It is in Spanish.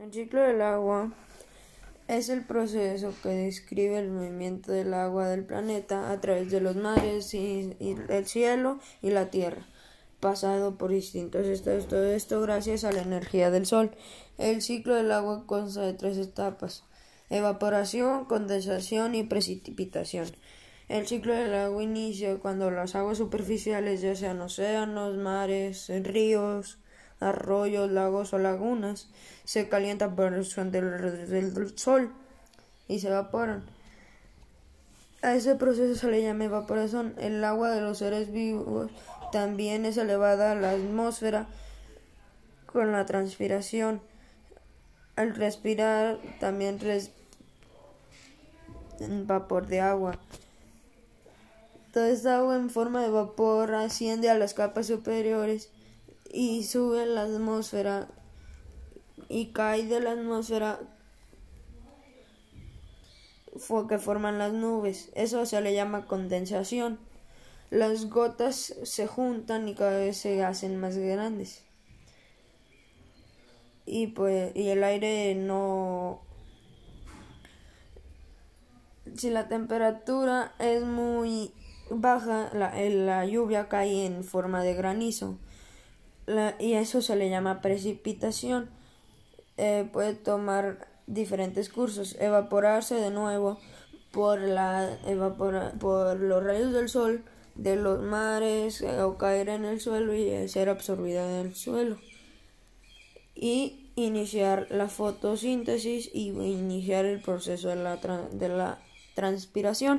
El ciclo del agua es el proceso que describe el movimiento del agua del planeta a través de los mares y, el cielo y la tierra, pasado por distintos estados. Todo esto gracias a la energía del sol. El ciclo del agua consta de tres etapas: evaporación, condensación y precipitación. El ciclo del agua inicia cuando las aguas superficiales, ya sean océanos, mares, ríos, arroyos, lagos o lagunas, se calientan por el sol del sol y se evaporan. A ese proceso se le llama evaporación. El agua de los seres vivos también es elevada a la atmósfera con la transpiración. Al respirar también res vapor de agua. Toda esta agua en forma de vapor asciende a las capas superiores y sube la atmósfera y cae de la atmósfera que forman las nubes. Eso se le llama condensación. Las gotas se juntan y cada vez se hacen más grandes. Y pues y el aire no si la temperatura es muy baja, la, la lluvia cae en forma de granizo y eso se le llama precipitación. Eh, puede tomar diferentes cursos, evaporarse de nuevo por, la, por los rayos del sol de los mares eh, o caer en el suelo y ser absorbida del suelo. Y iniciar la fotosíntesis y iniciar el proceso de la, de la transpiración.